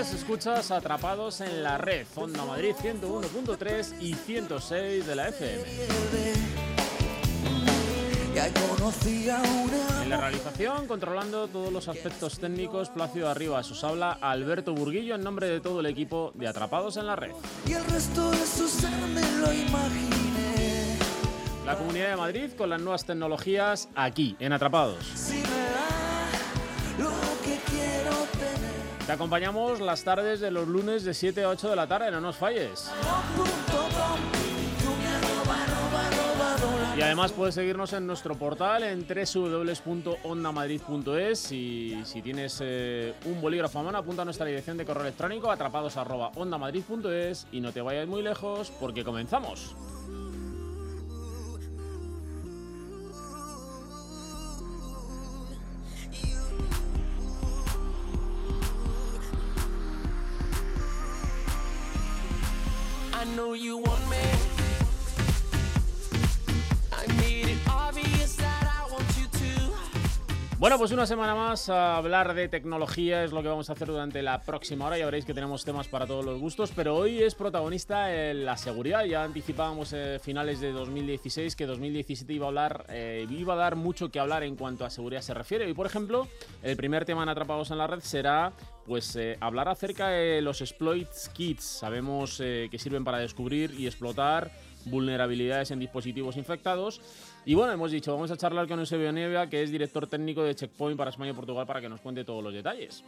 Tardes, escuchas Atrapados en la Red, Onda Madrid 101.3 y 106 de la FM. En la realización, controlando todos los aspectos técnicos, Plácido Arriba, os habla Alberto Burguillo en nombre de todo el equipo de Atrapados en la Red. Y el resto de su ser me lo imaginé. La Comunidad de Madrid con las nuevas tecnologías aquí, en Atrapados. Si me Te acompañamos las tardes de los lunes de 7 a 8 de la tarde, no nos falles. Y además puedes seguirnos en nuestro portal en www.ondamadrid.es y si tienes eh, un bolígrafo a mano apunta a nuestra dirección de correo electrónico atrapados@ondamadrid.es y no te vayas muy lejos porque comenzamos. I know you want me. Bueno, pues una semana más a hablar de tecnología es lo que vamos a hacer durante la próxima hora. Ya veréis que tenemos temas para todos los gustos, pero hoy es protagonista eh, la seguridad. Ya anticipábamos eh, finales de 2016 que 2017 iba a hablar, eh, iba a dar mucho que hablar en cuanto a seguridad se refiere. Y por ejemplo, el primer tema en Atrapados en la Red será pues eh, hablar acerca de los exploits kits. Sabemos eh, que sirven para descubrir y explotar vulnerabilidades en dispositivos infectados. Y bueno, hemos dicho, vamos a charlar con Eusebio Nievia, que es director técnico de Checkpoint para España y Portugal, para que nos cuente todos los detalles.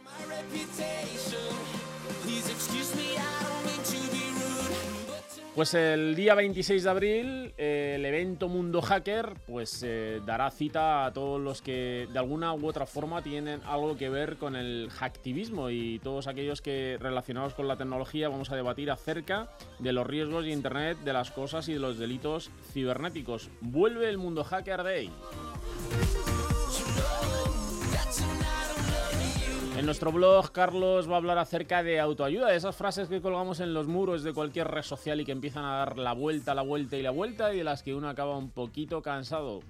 Pues el día 26 de abril, el evento Mundo Hacker, pues eh, dará cita a todos los que de alguna u otra forma tienen algo que ver con el hacktivismo y todos aquellos que relacionados con la tecnología vamos a debatir acerca de los riesgos de Internet, de las cosas y de los delitos cibernéticos. Vuelve el Mundo Hacker Day. En nuestro blog, Carlos va a hablar acerca de autoayuda, de esas frases que colgamos en los muros de cualquier red social y que empiezan a dar la vuelta, la vuelta y la vuelta y de las que uno acaba un poquito cansado.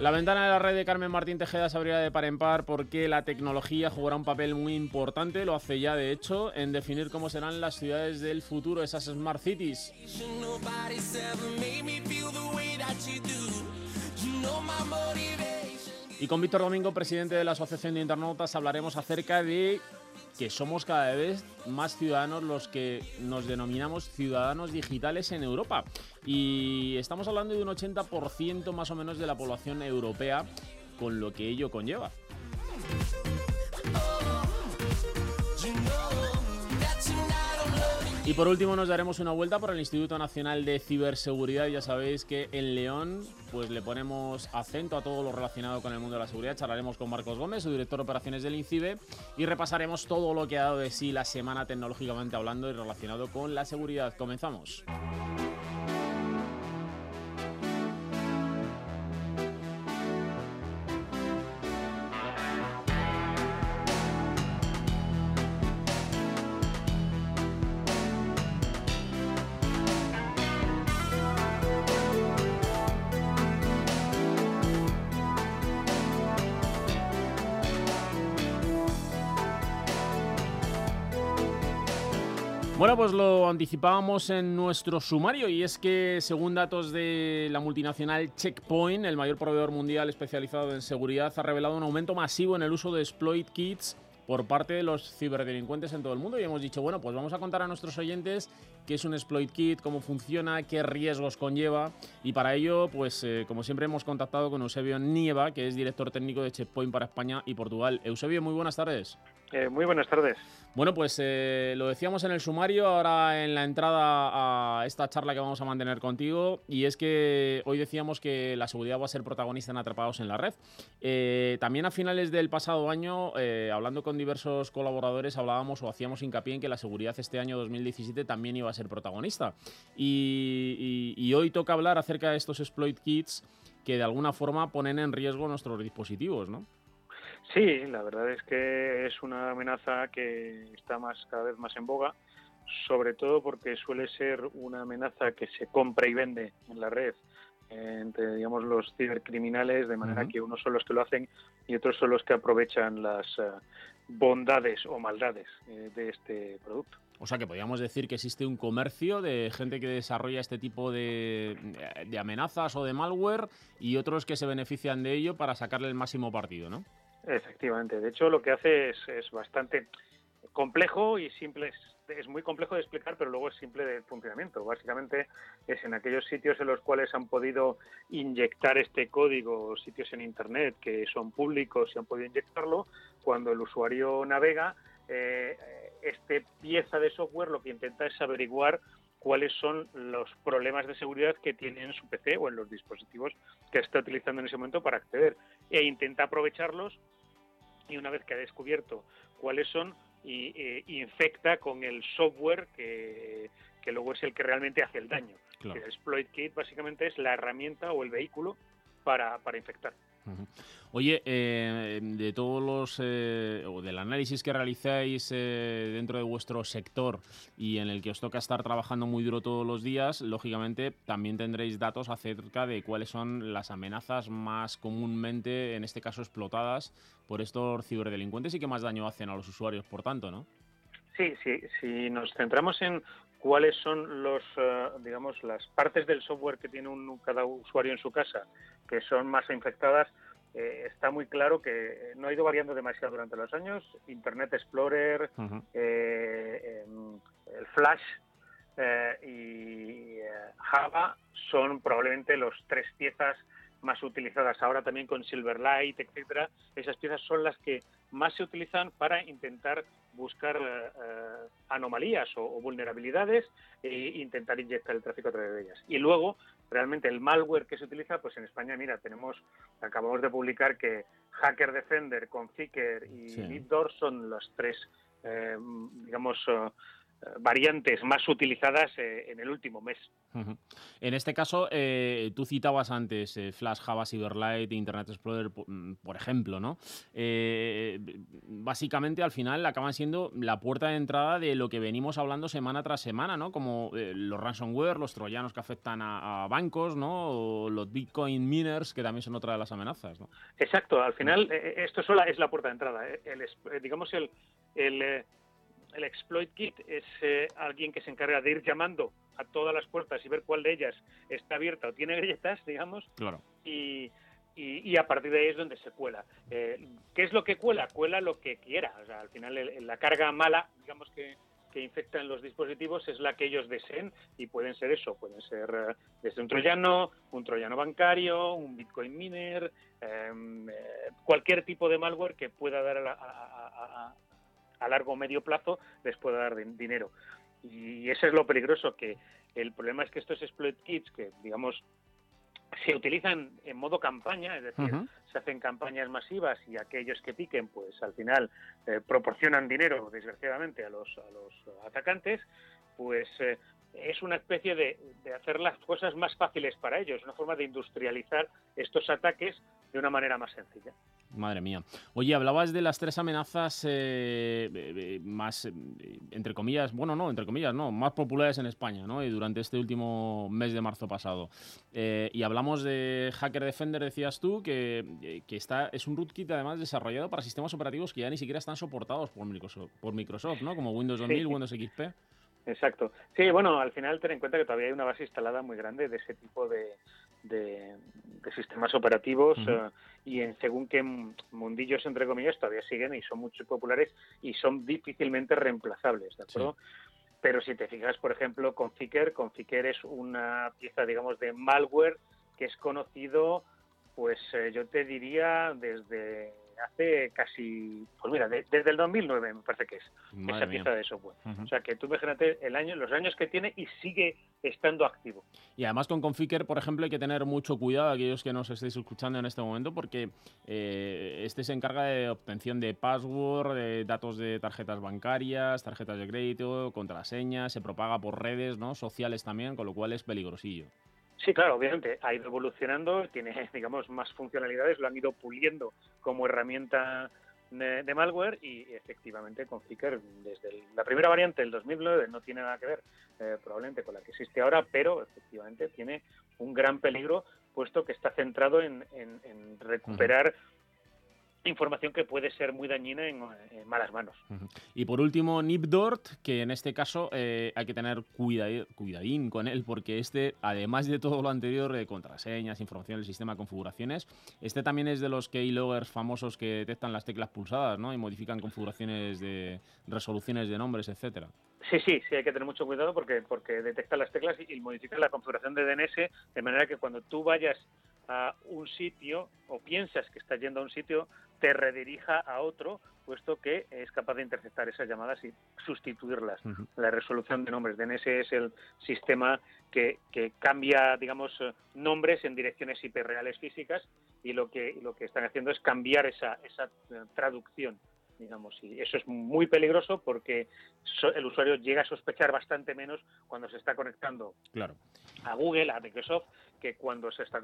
La ventana de la red de Carmen Martín Tejeda se abrirá de par en par porque la tecnología jugará un papel muy importante, lo hace ya de hecho, en definir cómo serán las ciudades del futuro, esas smart cities. Y con Víctor Domingo, presidente de la Asociación de Internautas, hablaremos acerca de que somos cada vez más ciudadanos los que nos denominamos ciudadanos digitales en Europa. Y estamos hablando de un 80% más o menos de la población europea, con lo que ello conlleva. Y por último nos daremos una vuelta por el Instituto Nacional de Ciberseguridad. Ya sabéis que en León pues le ponemos acento a todo lo relacionado con el mundo de la seguridad. Charlaremos con Marcos Gómez, su director de operaciones del INCIBE, y repasaremos todo lo que ha dado de sí la semana tecnológicamente hablando y relacionado con la seguridad. Comenzamos. Lo anticipábamos en nuestro sumario y es que según datos de la multinacional Checkpoint, el mayor proveedor mundial especializado en seguridad, ha revelado un aumento masivo en el uso de exploit kits por parte de los ciberdelincuentes en todo el mundo. Y hemos dicho, bueno, pues vamos a contar a nuestros oyentes qué es un exploit kit, cómo funciona, qué riesgos conlleva. Y para ello, pues eh, como siempre hemos contactado con Eusebio Nieva, que es director técnico de Checkpoint para España y Portugal. Eusebio, muy buenas tardes. Eh, muy buenas tardes. Bueno, pues eh, lo decíamos en el sumario, ahora en la entrada a esta charla que vamos a mantener contigo, y es que hoy decíamos que la seguridad va a ser protagonista en Atrapados en la Red. Eh, también a finales del pasado año, hablando con diversos colaboradores, hablábamos o hacíamos hincapié en que la seguridad este año 2017 también iba a ser protagonista. Y, y hoy toca hablar acerca de estos exploit kits que de alguna forma ponen en riesgo nuestros dispositivos, ¿no? Sí, la verdad es que es una amenaza que está más cada vez más en boga, sobre todo porque suele ser una amenaza que se compra y vende en la red entre digamos los cibercriminales de manera que unos son los que lo hacen y otros son los que aprovechan las eh, bondades o maldades eh, de este producto. O sea que podríamos decir que existe un comercio de gente que desarrolla este tipo de, de amenazas o de malware y otros que se benefician de ello para sacarle el máximo partido, ¿no? Efectivamente. De hecho, lo que hace es, es bastante complejo y simple. Es, muy complejo de explicar, pero luego es simple de funcionamiento. Básicamente es en aquellos sitios en los cuales han podido inyectar este código, sitios en Internet que son públicos y han podido inyectarlo, cuando el usuario navega, eh, este pieza de software lo que intenta es averiguar cuáles son los problemas de seguridad que tiene en su PC o en los dispositivos que está utilizando en ese momento para acceder e intenta aprovecharlos y una vez que ha descubierto cuáles son, y, eh, infecta con el software que, que, luego es el que realmente hace el daño. El exploit kit básicamente es la herramienta o el vehículo para, para infectar. Oye, eh, de todos los eh, o del análisis que realizáis eh, dentro de vuestro sector y en el que os toca estar trabajando muy duro todos los días, lógicamente también tendréis datos acerca de cuáles son las amenazas más comúnmente, en este caso, explotadas por estos ciberdelincuentes y que más daño hacen a los usuarios, por tanto, ¿no? Sí, sí. Si nos centramos en cuáles son los, digamos, las partes del software que tiene un, cada usuario en su casa que son más infectadas, eh, está muy claro que no ha ido variando demasiado durante los años. Internet Explorer, eh, em, el Flash y Java son probablemente los tres piezas más utilizadas ahora también con Silverlight, etcétera. Esas piezas son las que más se utilizan para intentar buscar anomalías o, vulnerabilidades e intentar inyectar el tráfico a través de ellas. Y luego realmente el malware que se utiliza, pues en España, mira, tenemos, acabamos de publicar que Hacker Defender, Conficker y sí. son las tres, eh, digamos, variantes más utilizadas eh, en el último mes. En este caso, eh, tú citabas antes eh, Flash, Java, Silverlight, Internet Explorer, mm, por ejemplo, ¿no? básicamente, al final, acaban siendo la puerta de entrada de lo que venimos hablando semana tras semana, ¿no? Como los ransomware, los troyanos que afectan a, bancos, ¿no? O los Bitcoin miners, que también son otra de las amenazas, ¿no? Exacto. Al final, esto sola es la puerta de entrada. El, digamos, el, el el exploit kit es eh, alguien que se encarga de ir llamando a todas las puertas y ver cuál de ellas está abierta o tiene grietas, digamos. Claro. Y, y, a partir de ahí es donde se cuela. Eh, ¿Qué es lo que cuela? Cuela lo que quiera. O sea, al final la carga mala, digamos que, que infecta en los dispositivos es la que ellos deseen y pueden ser eso, pueden ser eh, desde un troyano, un troyano bancario, un bitcoin miner, em, cualquier tipo de malware que pueda dar a, a largo o medio plazo les pueda dar dinero. Y eso es lo peligroso, que el problema es que estos exploit kits, que digamos se utilizan en modo campaña, es decir, se hacen campañas masivas y aquellos que piquen, pues al final eh, proporcionan dinero, desgraciadamente, a los, a los atacantes, pues eh, es una especie de, de, hacer las cosas más fáciles para ellos, una forma de industrializar estos ataques de una manera más sencilla. Madre mía. Oye, hablabas de las tres amenazas eh, eh, más, eh, entre comillas, bueno, no, entre comillas, no, más populares en España, ¿no? Y durante este último mes de marzo pasado. y hablamos de Hacker Defender, decías tú, que, que, está, es un rootkit además desarrollado para sistemas operativos que ya ni siquiera están soportados por Microsoft, por Microsoft ¿no? Como Windows 2000, Windows XP. Exacto. Sí, bueno, al final ten en cuenta que todavía hay una base instalada muy grande de ese tipo de, de, sistemas operativos eh, y en según qué mundillos, entre comillas, todavía siguen y son muy populares y son difícilmente reemplazables, ¿de acuerdo? pero si te fijas, por ejemplo, con Ficker, con Ficker es una pieza, digamos, de malware que es conocido, pues eh, yo te diría desde hace casi, pues mira, de- desde el 2009 me parece que es Madre esa mía. pieza de software. O sea que tú imagínate el año, los años que tiene y sigue estando activo. Y además con Conficker, por ejemplo, hay que tener mucho cuidado aquellos que nos estéis escuchando en este momento porque eh, este se encarga de obtención de password, de datos de tarjetas bancarias, tarjetas de crédito, contraseñas, se propaga por redes ¿no? sociales también, con lo cual es peligrosillo. Sí, claro, obviamente ha ido evolucionando, tiene, digamos, más funcionalidades, lo han ido puliendo como herramienta de, de malware y efectivamente con Flickr desde el- la primera variante del 2009 no tiene nada que ver eh, probablemente con la que existe ahora, pero efectivamente tiene un gran peligro puesto que está centrado en, en- en recuperar información que puede ser muy dañina en, en malas manos. Y por último, Nipdort, que en este caso eh, hay que tener cuida- cuidadín con él, porque este, además de todo lo anterior, de contraseñas, información del sistema, configuraciones, este también es de los keyloggers famosos que detectan las teclas pulsadas ¿no? y modifican configuraciones de resoluciones de nombres, etcétera. Sí, sí, sí, hay que tener mucho cuidado porque, porque detecta las teclas y, y modifica la configuración de DNS de manera que cuando tú vayas a un sitio o piensas que estás yendo a un sitio, te redirija a otro, puesto que es capaz de interceptar esas llamadas y sustituirlas. La resolución de nombres. DNS es el sistema que, que cambia, digamos, eh, nombres en direcciones hiperreales físicas y lo que, lo que están haciendo es cambiar esa, esa eh, traducción digamos, y eso es muy peligroso porque so- el usuario llega a sospechar bastante menos cuando se está conectando Claro. a Google, a Microsoft, que cuando se está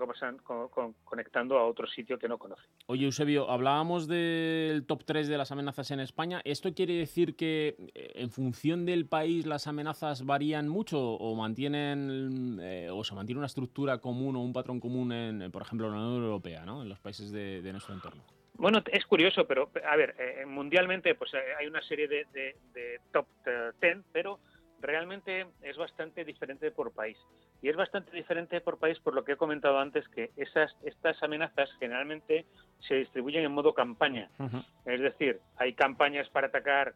conectando a otro sitio que no conoce. Oye, Eusebio, hablábamos del top 3 de las amenazas en España. ¿Esto quiere decir que eh, en función del país las amenazas varían mucho o mantienen eh, o se mantiene una estructura común o un patrón común en, por ejemplo, en la Unión Europea, ¿no? en los países de, de nuestro entorno? Bueno, es curioso, pero a ver, eh, mundialmente pues eh, hay una serie de, de- de top eh, 10, pero realmente es bastante diferente por país. Y es bastante diferente por país por lo que he comentado antes, que esas, estas amenazas generalmente se distribuyen en modo campaña. Es decir, hay campañas para atacar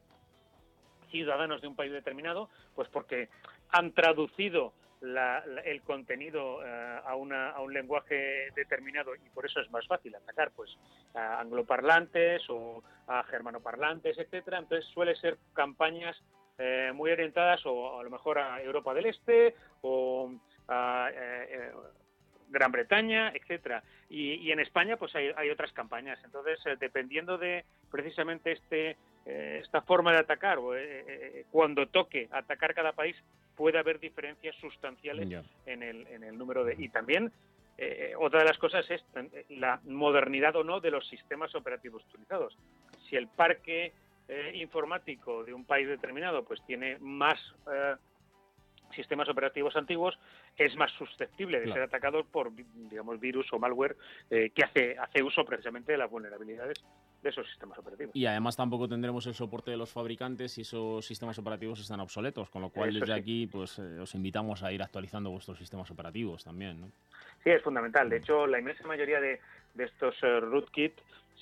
ciudadanos de un país determinado, pues porque han traducido la- el contenido eh, a, una- a un lenguaje determinado y por eso es más fácil atacar pues a angloparlantes o a germanoparlantes, etcétera. Entonces suele ser campañas eh, muy orientadas o a lo mejor a Europa del Este o a eh, eh, Gran Bretaña, etcétera. Y, y en España pues hay, hay otras campañas. Entonces, eh, dependiendo de precisamente este esta forma de atacar o eh, eh, cuando toque atacar cada país puede haber diferencias sustanciales en el, en el número de y también eh, otra de las cosas es eh, la modernidad o no de los sistemas operativos utilizados. Si el parque eh, informático de un país determinado pues tiene más eh, sistemas operativos antiguos, es más susceptible de Claro. ser atacado por digamos virus o malware eh, que hace hace uso precisamente de las vulnerabilidades de esos sistemas operativos. Y además tampoco tendremos el soporte de los fabricantes y esos sistemas operativos están obsoletos, con lo cual desde sí. aquí pues eh, os invitamos a ir actualizando vuestros sistemas operativos también, ¿no? Sí, es fundamental. De hecho, la inmensa mayoría de, de estos eh, rootkit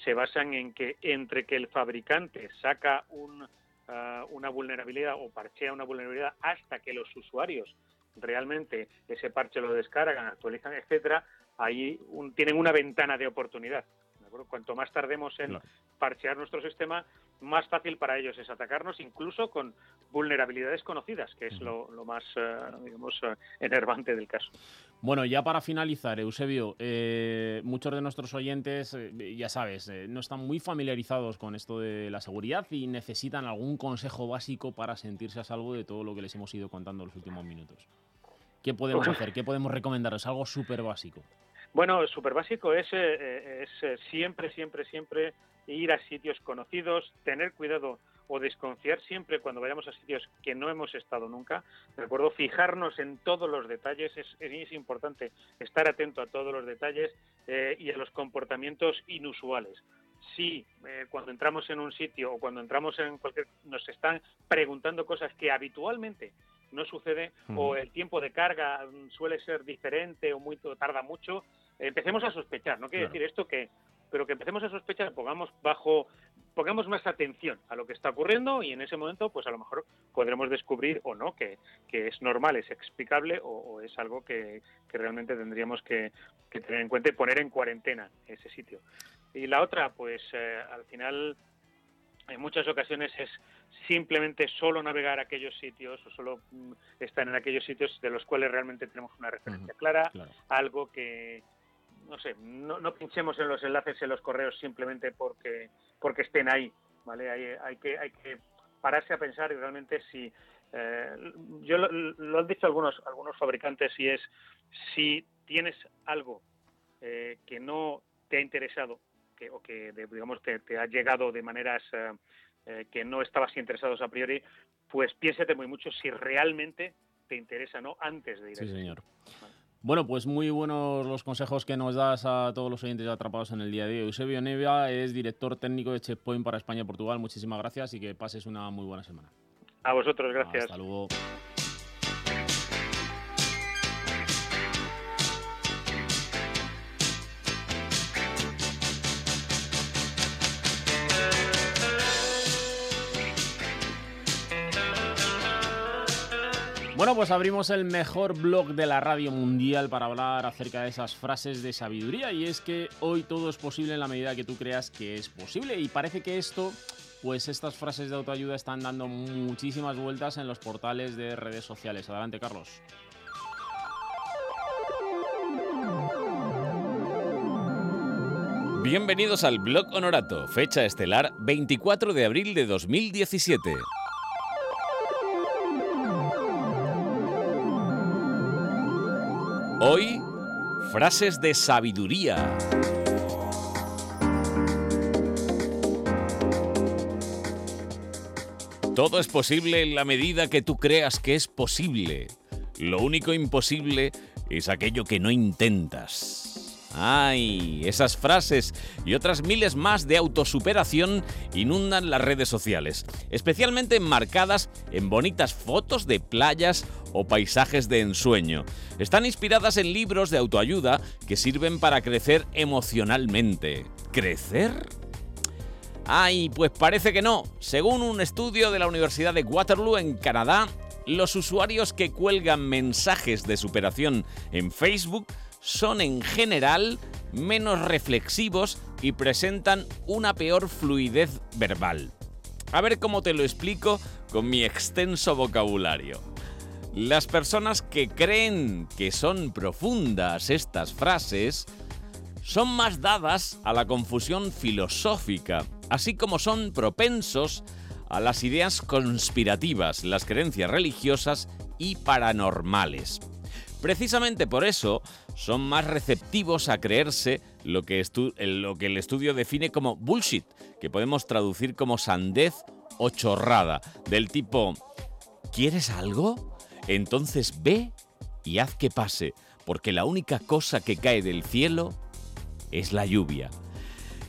se basan en que entre que el fabricante saca un, ah, una vulnerabilidad o parchea una vulnerabilidad hasta que los usuarios realmente ese parche lo descargan, actualizan, etcétera, ahí un- tienen una ventana de oportunidad. Cuanto más tardemos en parchear nuestro sistema, más fácil para ellos es atacarnos, incluso con vulnerabilidades conocidas, que es lo, lo más, eh, digamos, eh, enervante del caso. Bueno, ya para finalizar, Eusebio, eh, muchos de nuestros oyentes, eh, ya sabes, no están muy familiarizados con esto de la seguridad y necesitan algún consejo básico para sentirse a salvo de todo lo que les hemos ido contando en los últimos minutos. ¿Qué podemos hacer? ¿Qué podemos recomendarles? Algo súper básico. Bueno, súper básico es, eh, eh, es eh, siempre, siempre, siempre ir a sitios conocidos, tener cuidado o desconfiar siempre cuando vayamos a sitios que no hemos estado nunca. De acuerdo, fijarnos en todos los detalles, es, es importante estar atento a todos los detalles eh, y a los comportamientos inusuales. Si eh, cuando entramos en un sitio o cuando entramos en cualquier, nos están preguntando cosas que habitualmente no sucede o el tiempo de carga mm, suele ser diferente o muy o tarda mucho, empecemos a sospechar. No quiere Claro. decir esto que, pero que empecemos a sospechar, pongamos bajo pongamos más atención a lo que está ocurriendo y en ese momento, pues a lo mejor podremos descubrir o no que, que es normal, es explicable o, o es algo que, que realmente tendríamos que, que, tener en cuenta y poner en cuarentena ese sitio. Y la otra, pues eh, al final, en muchas ocasiones es simplemente solo navegar aquellos sitios o solo mm, estar en aquellos sitios de los cuales realmente tenemos una referencia clara, claro. algo que no sé, no, no pinchemos en los enlaces en los correos simplemente porque porque estén ahí, ¿vale? Hay, hay que hay que pararse a pensar y realmente si eh, yo lo, lo han dicho algunos algunos fabricantes y es si tienes algo eh, que no te ha interesado que, o que de- digamos te, te ha llegado de maneras eh, eh, que no estabas interesados a priori, pues piénsate muy mucho si realmente te interesa no antes de ir a Sí, señor. Bueno, pues muy buenos los consejos que nos das a todos los oyentes atrapados en el día de hoy. Eusebio Nevia es director técnico de Checkpoint para España y Portugal. Muchísimas gracias y que pases una muy buena semana. A vosotros, gracias. Hasta luego. Bueno, pues abrimos el mejor blog de la radio mundial para hablar acerca de esas frases de sabiduría y es que hoy todo es posible en la medida que tú creas que es posible y parece que esto, pues estas frases de autoayuda están dando muchísimas vueltas en los portales de redes sociales. Adelante, Carlos. Bienvenidos al Blog Honorato, fecha estelar 24 de abril de 2017. Hoy, frases de sabiduría. Todo es posible en la medida que tú creas que es posible. Lo único imposible es aquello que no intentas. Ay, esas frases y otras miles más de autosuperación inundan las redes sociales, especialmente enmarcadas en bonitas fotos de playas o paisajes de ensueño. Están inspiradas en libros de autoayuda que sirven para crecer emocionalmente. ¿Crecer? Ay, pues parece que no. Según un estudio de la Universidad de Waterloo en Canadá, los usuarios que cuelgan mensajes de superación en Facebook son en general menos reflexivos y presentan una peor fluidez verbal. A ver cómo te lo explico con mi extenso vocabulario. Las personas que creen que son profundas estas frases son más dadas a la confusión filosófica, así como son propensos a las ideas conspirativas, las creencias religiosas y paranormales. Precisamente por eso son más receptivos a creerse lo que, el estudio define como bullshit, que podemos traducir como sandez o chorrada, del tipo, ¿quieres algo? Entonces ve y haz que pase, porque la única cosa que cae del cielo es la lluvia.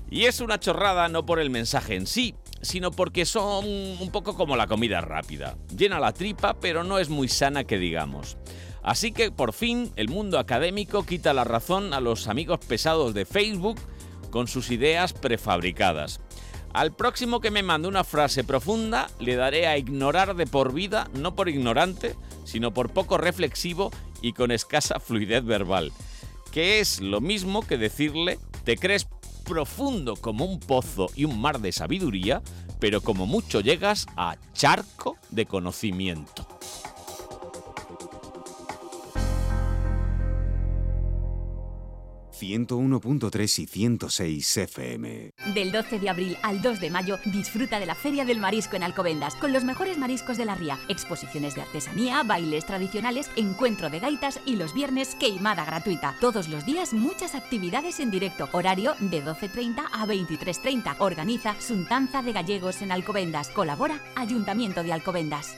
Y es una chorrada no por el mensaje en sí, sino porque son un poco como la comida rápida. Llena la tripa, pero no es muy sana que digamos. Así que por fin el mundo académico quita la razón a los amigos pesados de Facebook con sus ideas prefabricadas. Al próximo que me mande una frase profunda le daré a ignorar de por vida, no por ignorante, sino por poco reflexivo y con escasa fluidez verbal. Que es lo mismo que decirle, te crees profundo como un pozo y un mar de sabiduría, pero como mucho llegas a charco de conocimiento. ...101.3 y 106 FM. Del 12 de abril al 2 de mayo disfruta de la Feria del Marisco en Alcobendas con los mejores mariscos de la ría, exposiciones de artesanía, bailes tradicionales, encuentro de gaitas y los viernes queimada gratuita. Todos los días muchas actividades en directo, horario de 12.30 a 23.30. Organiza Suntanza de Gallegos en Alcobendas. Colabora Ayuntamiento de Alcobendas.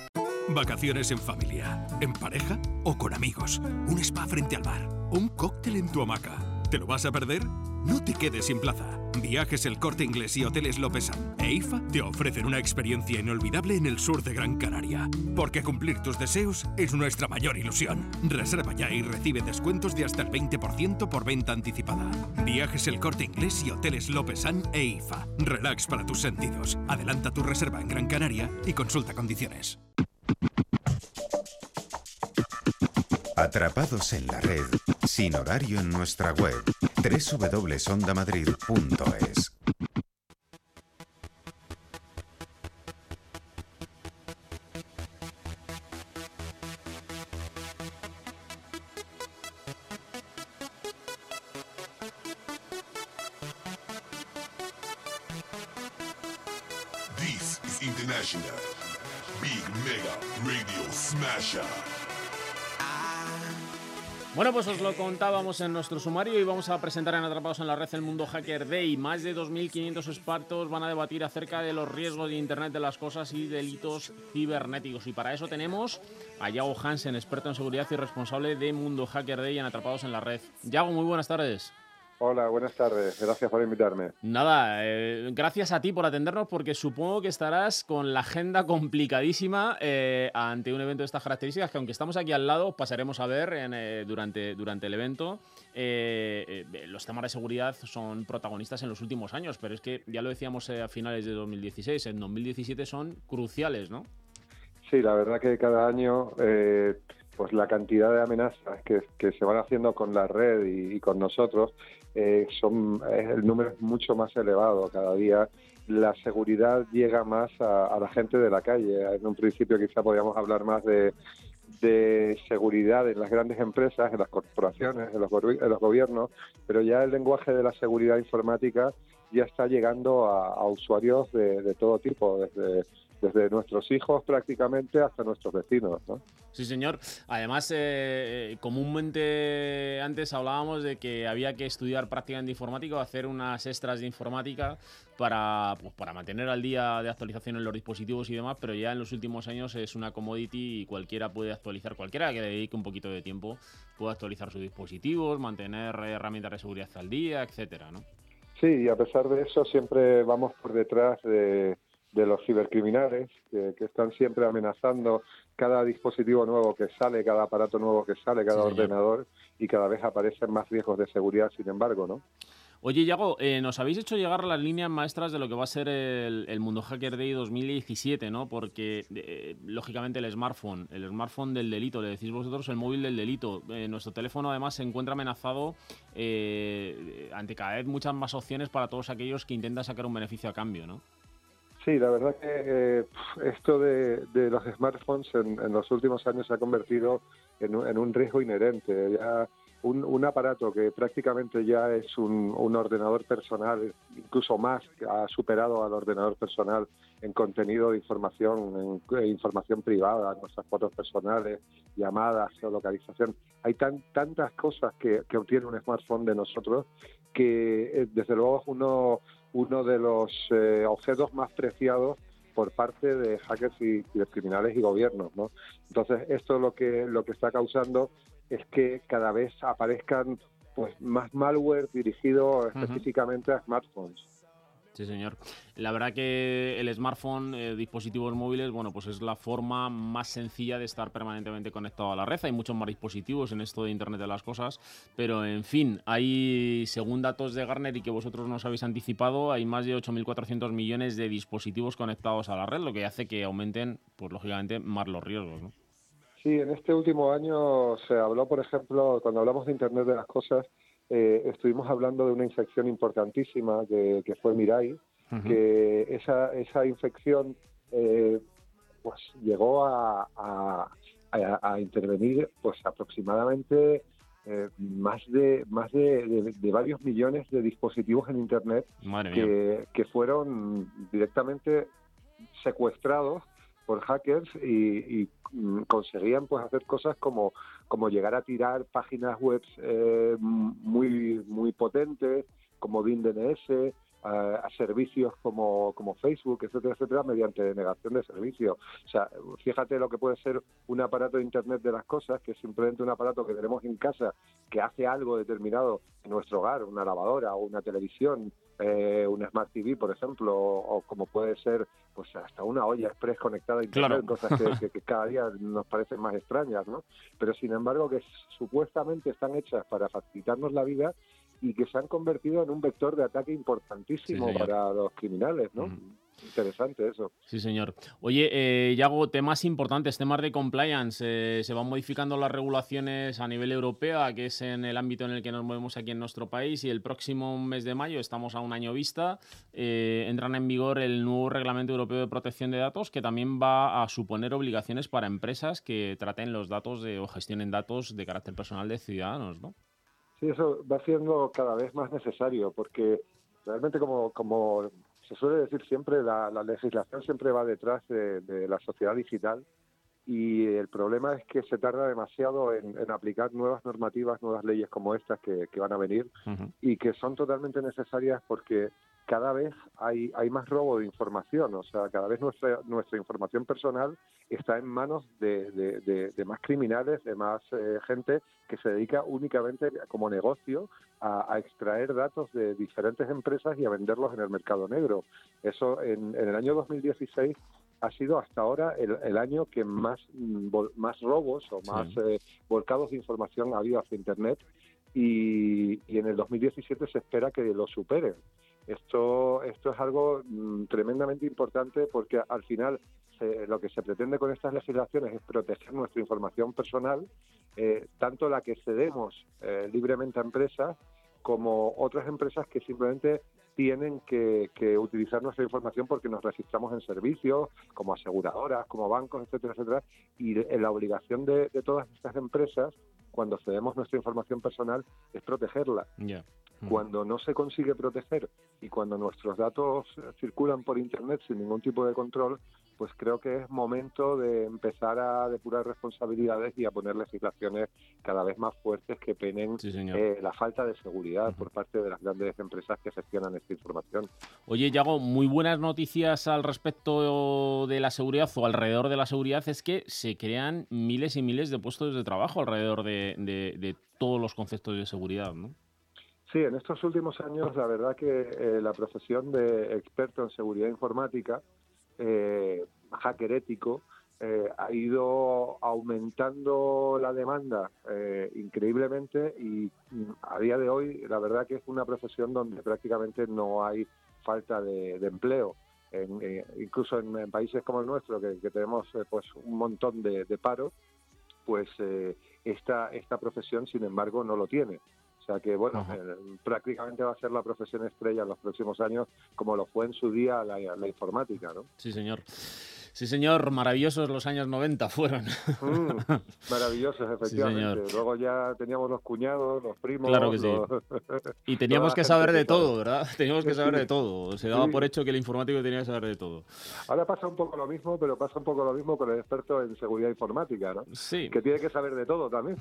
Vacaciones en familia, en pareja o con amigos. Un spa frente al mar. Un cóctel en tu hamaca. ¿Te lo vas a perder? No te quedes sin plaza. Viajes El Corte Inglés y Hoteles Lopesan e IFA te ofrecen una experiencia inolvidable en el sur de Gran Canaria. Porque cumplir tus deseos es nuestra mayor ilusión. Reserva ya y recibe descuentos de hasta el 20% por venta anticipada. Viajes El Corte Inglés y Hoteles Lopesan e IFA. Relax para tus sentidos. Adelanta tu reserva en Gran Canaria y consulta condiciones. Atrapados en la red, sin horario en nuestra web, www.ondamadrid.es. pues os lo contábamos en nuestro sumario y vamos a presentar en Atrapados en la Red el Mundo Hacker Day. Más de 2.500 expertos van a debatir acerca de los riesgos de Internet de las cosas y delitos cibernéticos. Y para eso tenemos a Yago Hansen, experto en seguridad y responsable de Mundo Hacker Day en Atrapados en la Red. Yago, muy buenas tardes. Hola, buenas tardes. Gracias por invitarme. Nada, eh, gracias a ti por atendernos porque supongo que estarás con la agenda complicadísima eh, ante un evento de estas características que aunque estamos aquí al lado, pasaremos a ver en, eh, durante, durante el evento. Eh, eh, los temas de seguridad son protagonistas en los últimos años, pero es que ya lo decíamos a finales de 2016, en 2017 son cruciales, ¿no? Sí, la verdad que cada año pues la cantidad de amenazas que, que se van haciendo con la red y, y con nosotros eh, son el número es mucho más elevado cada día. La seguridad llega más a, la gente de la calle. En un principio quizá podíamos hablar más de, de seguridad en las grandes empresas, en las corporaciones, en los, en los gobiernos, pero ya el lenguaje de la seguridad informática ya está llegando a, usuarios de todo tipo, desde, desde nuestros hijos prácticamente hasta nuestros vecinos. ¿no? Sí, señor. Además, eh, eh, comúnmente antes hablábamos de que había que estudiar prácticamente informática o hacer unas extras de informática para, pues, para mantener al día de actualización en los dispositivos y demás, pero ya en los últimos años es una commodity y cualquiera puede actualizar, cualquiera que dedique un poquito de tiempo puede actualizar sus dispositivos, mantener herramientas de seguridad al día, etcétera, ¿no? Sí, y a pesar de eso siempre vamos por detrás de, de los cibercriminales que, que están siempre amenazando cada dispositivo nuevo que sale, cada aparato nuevo que sale, cada Sí, ordenador y cada vez aparecen más riesgos de seguridad, sin embargo, ¿no? Oye, Yago, eh, nos habéis hecho llegar las líneas maestras de lo que va a ser el, el Mundo Hacker Day 2017, ¿no? Porque, eh, lógicamente, el smartphone, el smartphone del delito, le decís vosotros el móvil del delito. Eh, nuestro teléfono, además, se encuentra amenazado eh, ante cada vez muchas más opciones para todos aquellos que intentan sacar un beneficio a cambio, ¿no? Sí, la verdad que eh, esto de, de los smartphones en, en los últimos años se ha convertido en en un riesgo inherente. Ya un, un aparato que prácticamente ya es un, un ordenador personal, incluso más, ha superado al ordenador personal en contenido de información, en, en información privada, nuestras fotos personales, llamadas, geolocalización. Hay tan, tantas cosas que, que obtiene un smartphone de nosotros que eh, desde luego uno, uno de los eh, objetos más preciados por parte de hackers y, y de criminales y gobiernos, ¿no? Entonces esto lo que lo que está causando es que cada vez aparezcan pues más malware dirigido específicamente a smartphones. Sí, señor. La verdad que el smartphone, eh, dispositivos móviles, bueno, pues es la forma más sencilla de estar permanentemente conectado a la red. Hay muchos más dispositivos en esto de Internet de las cosas, pero en fin, hay, según datos de Gartner y que vosotros nos habéis anticipado, hay más de 8.400 millones de dispositivos conectados a la red, lo que hace que aumenten, pues lógicamente, más los riesgos. Sí, en este último año se habló, por ejemplo, cuando hablamos de Internet de las Cosas, eh, estuvimos hablando de una infección importantísima que, que fue Mirai, que esa, esa infección eh, pues llegó a, a- a- a intervenir pues aproximadamente eh, más de más de, de- de varios millones de dispositivos en Internet que, que fueron directamente secuestrados por hackers y, y, mm, conseguían pues hacer cosas como como llegar a tirar páginas web eh, muy muy potentes como DIN DNS a, a servicios como, como Facebook, etcétera, etcétera, mediante denegación de servicio. O sea, fíjate lo que puede ser un aparato de Internet de las cosas, que es simplemente un aparato que tenemos en casa que hace algo determinado en nuestro hogar, una lavadora o una televisión, eh, un Smart TV, por ejemplo, o, o como puede ser pues hasta una olla express conectada a Internet, Claro. cosas que, que- que cada día nos parecen más extrañas, ¿no? Pero sin embargo que supuestamente están hechas para facilitarnos la vida y que se han convertido en un vector de ataque importantísimo Sí, para los criminales, ¿no? Interesante eso. Sí, señor. Oye, eh, Yago, temas importantes, temas de compliance. eh, se van modificando las regulaciones a nivel europeo, que es en el ámbito en el que nos movemos aquí en nuestro país, y el próximo mes de mayo, estamos a un año vista, eh, entran en vigor el nuevo Reglamento Europeo de Protección de Datos, que también va a suponer obligaciones para empresas que traten los datos de, o gestionen datos de carácter personal de ciudadanos, ¿no? Sí, eso va siendo cada vez más necesario porque realmente como, como se suele decir siempre, la, la legislación siempre va detrás de, de la sociedad digital y el problema es que se tarda demasiado en, en aplicar nuevas normativas, nuevas leyes como estas que, que van a venir y que son totalmente necesarias porque cada vez hay, hay más robo de información, o sea, cada vez nuestra, nuestra información personal está en manos de, de- de- de más criminales, de más eh, gente que se dedica únicamente como negocio a, a extraer datos de diferentes empresas y a venderlos en el mercado negro. Eso en, en el año 2016 ha sido hasta ahora el, el año que más, mm, más robos o más eh, volcados de información ha habido hacia Internet y, y en el 2017 se espera que lo superen. Esto, esto es algo mm, tremendamente importante porque al final se- lo que se pretende con estas legislaciones es proteger nuestra información personal, eh, tanto la que cedemos eh, libremente a empresas como otras empresas que simplemente tienen que, utilizar nuestra información porque nos registramos en servicios, como aseguradoras, como bancos, etcétera, etcétera. Y la obligación de, todas estas empresas, cuando cedemos nuestra información personal, es protegerla. Cuando no se consigue proteger y cuando nuestros datos circulan por Internet sin ningún tipo de control, pues creo que es momento de empezar a depurar responsabilidades y a poner legislaciones cada vez más fuertes que penen eh, la falta de seguridad por parte de las grandes empresas que gestionan esta información. Oye, Yago, muy buenas noticias al respecto de la seguridad o alrededor de la seguridad es que se crean miles y miles de puestos de trabajo alrededor de, de- de todos los conceptos de seguridad, ¿no? Sí, en estos últimos años la verdad que eh, la profesión de experto en seguridad informática, eh, hacker ético, eh, ha ido aumentando la demanda increíblemente y mm, a día de hoy la verdad que es una profesión donde prácticamente no hay falta de, empleo. En, incluso en, países como el nuestro, que, tenemos pues un montón de, de paro, pues esta, esta profesión, sin embargo, no lo tiene. Sea que, bueno, eh, prácticamente va a ser la profesión estrella en los próximos años, como lo fue en su día la, la informática, ¿no? Sí, señor. Sí, señor, maravillosos los años 90 fueron. Mm, maravillosos, efectivamente. Luego ya teníamos los cuñados, los primos. Claro que sí. los- Y teníamos que saber de todo, ¿verdad? Teníamos que saber de todo. Se daba Sí. por hecho que el informático tenía que saber de todo. Ahora pasa un poco lo mismo, pero pasa un poco lo mismo con el experto en seguridad informática, ¿no? Sí. Que tiene que saber de todo también.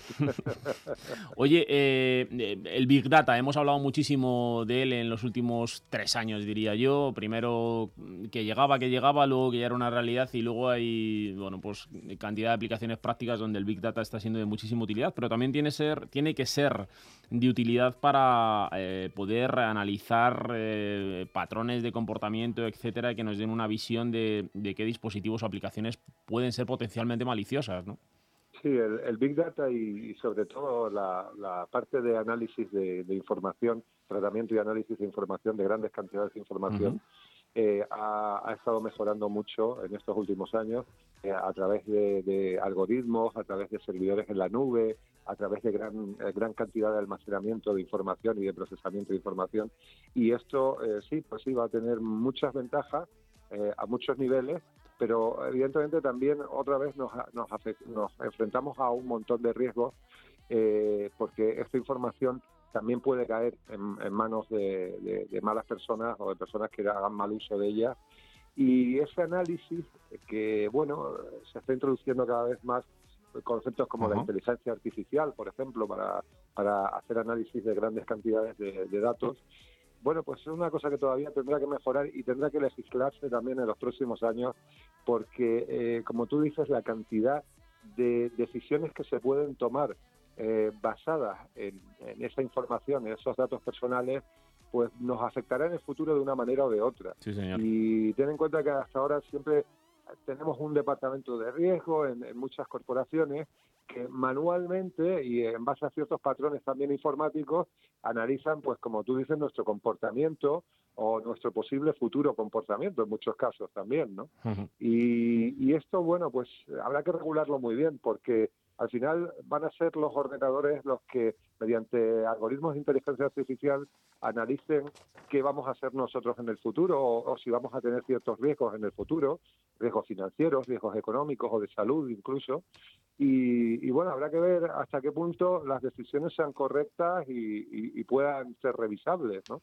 Oye, eh, el Big Data, hemos hablado muchísimo de él en los últimos tres años, diría yo. Primero que llegaba, que llegaba, luego que ya era una realidad y luego hay, bueno, pues cantidad de aplicaciones prácticas donde el Big Data está siendo de muchísima utilidad, pero también tiene, ser, tiene que ser de utilidad para eh, poder analizar eh, patrones de comportamiento, etcétera, que nos den una visión de, de qué dispositivos o aplicaciones pueden ser potencialmente maliciosas, ¿no? Sí, el, el Big Data y, y sobre todo la, la parte de análisis de, de información, tratamiento y análisis de información, de grandes cantidades de información. Eh, ha, ha estado mejorando mucho en estos últimos años eh, a través de, de algoritmos, a través de servidores en la nube, a través de gran, eh, gran cantidad de almacenamiento de información y de procesamiento de información. Y esto eh, sí, pues sí, va a tener muchas ventajas eh, a muchos niveles, pero evidentemente también otra vez nos, nos, nos enfrentamos a un montón de riesgos eh, porque esta información también puede caer en, en manos de, de- de malas personas o de personas que hagan mal uso de ella. Y ese análisis que, bueno, se está introduciendo cada vez más conceptos como la inteligencia artificial, por ejemplo, para, para hacer análisis de grandes cantidades de, de datos, bueno, pues es una cosa que todavía tendrá que mejorar y tendrá que legislarse también en los próximos años, porque, eh, como tú dices, la cantidad de decisiones que se pueden tomar eh, basadas en, en esa información, en esos datos personales, pues nos afectará en el futuro de una manera o de otra. Sí, señor. Y ten en cuenta que hasta ahora siempre tenemos un departamento de riesgo en, en muchas corporaciones que manualmente y en base a ciertos patrones también informáticos analizan, pues como tú dices, nuestro comportamiento o nuestro posible futuro comportamiento en muchos casos también, ¿no? Y, y esto, bueno, pues habrá que regularlo muy bien porque al final van a ser los ordenadores los que, mediante algoritmos de inteligencia artificial, analicen qué vamos a hacer nosotros en el futuro o, si vamos a tener ciertos riesgos en el futuro, riesgos financieros, riesgos económicos o de salud incluso. Y, bueno, habrá que ver hasta qué punto las decisiones sean correctas y- y puedan ser revisables, ¿no?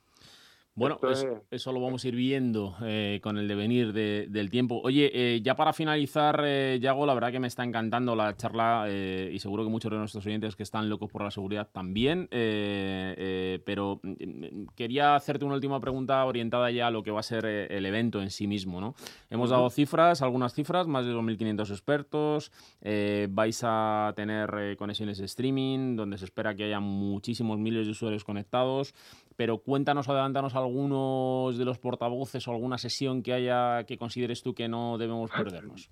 Bueno, es- eso lo vamos a ir viendo eh, con el devenir de- del tiempo. Oye, eh, ya para finalizar, eh, Yago, la verdad que me está encantando la charla eh, y seguro que muchos de nuestros oyentes que están locos por la seguridad también. eh, eh, pero mm, quería hacerte una última pregunta orientada ya a lo que va a ser el evento en sí mismo. ¿no? Hemos dado cifras, algunas cifras, más de 2.500 expertos. vais a tener conexiones de streaming, donde se espera que haya muchísimos miles de usuarios conectados. Pero cuéntanos, adelántanos algunos de los portavoces o alguna sesión que haya que consideres tú que no debemos perdernos.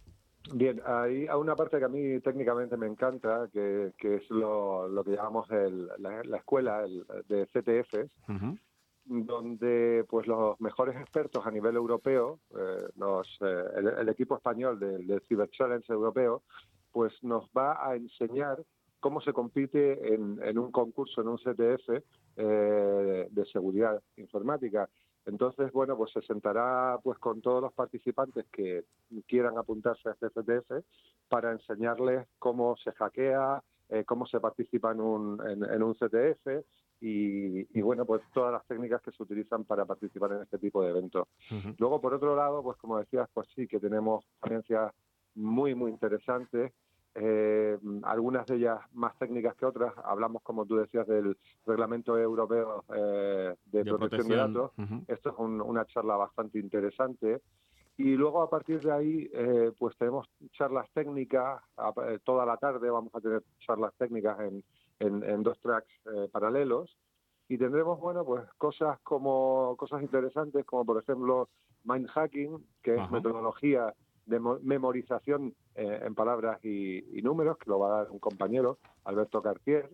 Bien, hay, una parte que a mí técnicamente me encanta, que, que es lo, lo que llamamos el- la, la escuela el- de CTFs, donde pues los mejores expertos a nivel europeo, eh, los, eh, el, el equipo español del, del Cyber Challenge europeo, pues nos va a enseñar cómo se compite en, en un concurso, en un CTF eh, de seguridad informática. Entonces, bueno, pues se sentará pues con todos los participantes que quieran apuntarse a este CTF para enseñarles cómo se hackea, eh, cómo se participa en un, en, en un CTF y, y, bueno, pues todas las técnicas que se utilizan para participar en este tipo de eventos. Luego, por otro lado, pues como decías, pues sí que tenemos experiencias muy, muy interesantes. Eh, algunas de ellas más técnicas que otras. Hablamos, como tú decías, del reglamento europeo eh, de, De protección, de datos. ujú. Esto es un- una charla bastante interesante. Y luego, a partir de ahí, eh, pues tenemos charlas técnicas. a- eh, toda la tarde vamos a tener charlas técnicas en, en- en dos tracks eh, paralelos. Y tendremos, bueno, pues cosas como cosas interesantes, como por ejemplo mind hacking, que es Ajá. metodología de mo- memorización eh, en palabras y, y números, que lo va a dar un compañero, Alberto Cartier.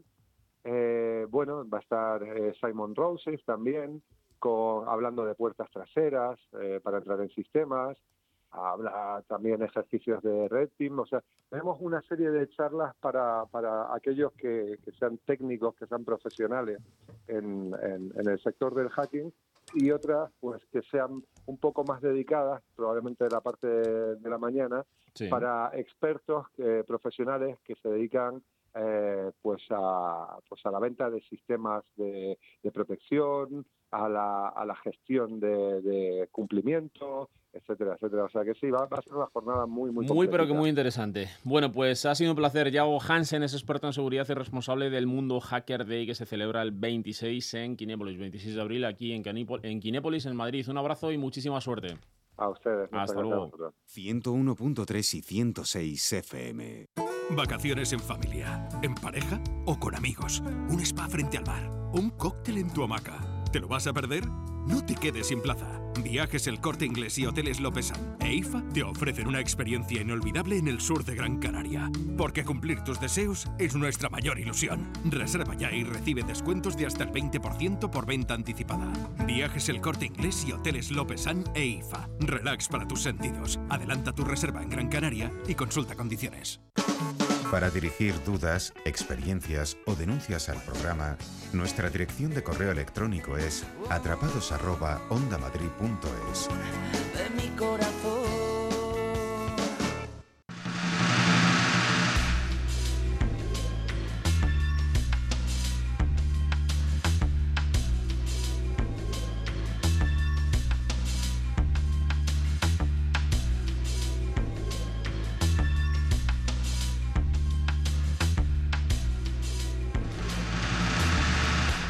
Eh, bueno, va a estar eh, Simon Roses también, con, hablando de puertas traseras eh, para entrar en sistemas. Habla también ejercicios de Red Team. O sea, tenemos una serie de charlas para, para aquellos que, que sean técnicos, que sean profesionales en, en- en el sector del hacking y otras pues que sean un poco más dedicadas, probablemente de la parte de, la mañana, Sí. para expertos eh, profesionales que se dedican eh, pues a pues a la venta de sistemas de, de protección, a la, a la gestión de, de cumplimiento, etcétera, etcétera. O sea que sí, va, va a ser una jornada muy, muy Muy, pero que muy interesante. Bueno, pues ha sido un placer. Yago Hansen es experto en seguridad y responsable del Mundo Hacker Day que se celebra el 26 en Kinépolis, 26 de abril aquí en, Canípol- en Kinépolis, en Madrid. Un abrazo y muchísima suerte. A ustedes. Hasta luego. vosotros. 101.3 y 106 FM. Vacaciones en familia, en pareja o con amigos. Un spa frente al mar. Un cóctel en tu hamaca. ¿Te lo vas a perder? No te quedes sin plaza. Viajes El Corte Inglés y Hoteles Lopesan e IFA te ofrecen una experiencia inolvidable en el sur de Gran Canaria. Porque cumplir tus deseos es nuestra mayor ilusión. Reserva ya y recibe descuentos de hasta el 20% por venta anticipada. Viajes El Corte Inglés y Hoteles Lopesan e IFA. Relax para tus sentidos. Adelanta tu reserva en Gran Canaria y consulta condiciones. Para dirigir dudas, experiencias o denuncias al programa, nuestra dirección de correo electrónico es atrapados@ondamadrid.es. de.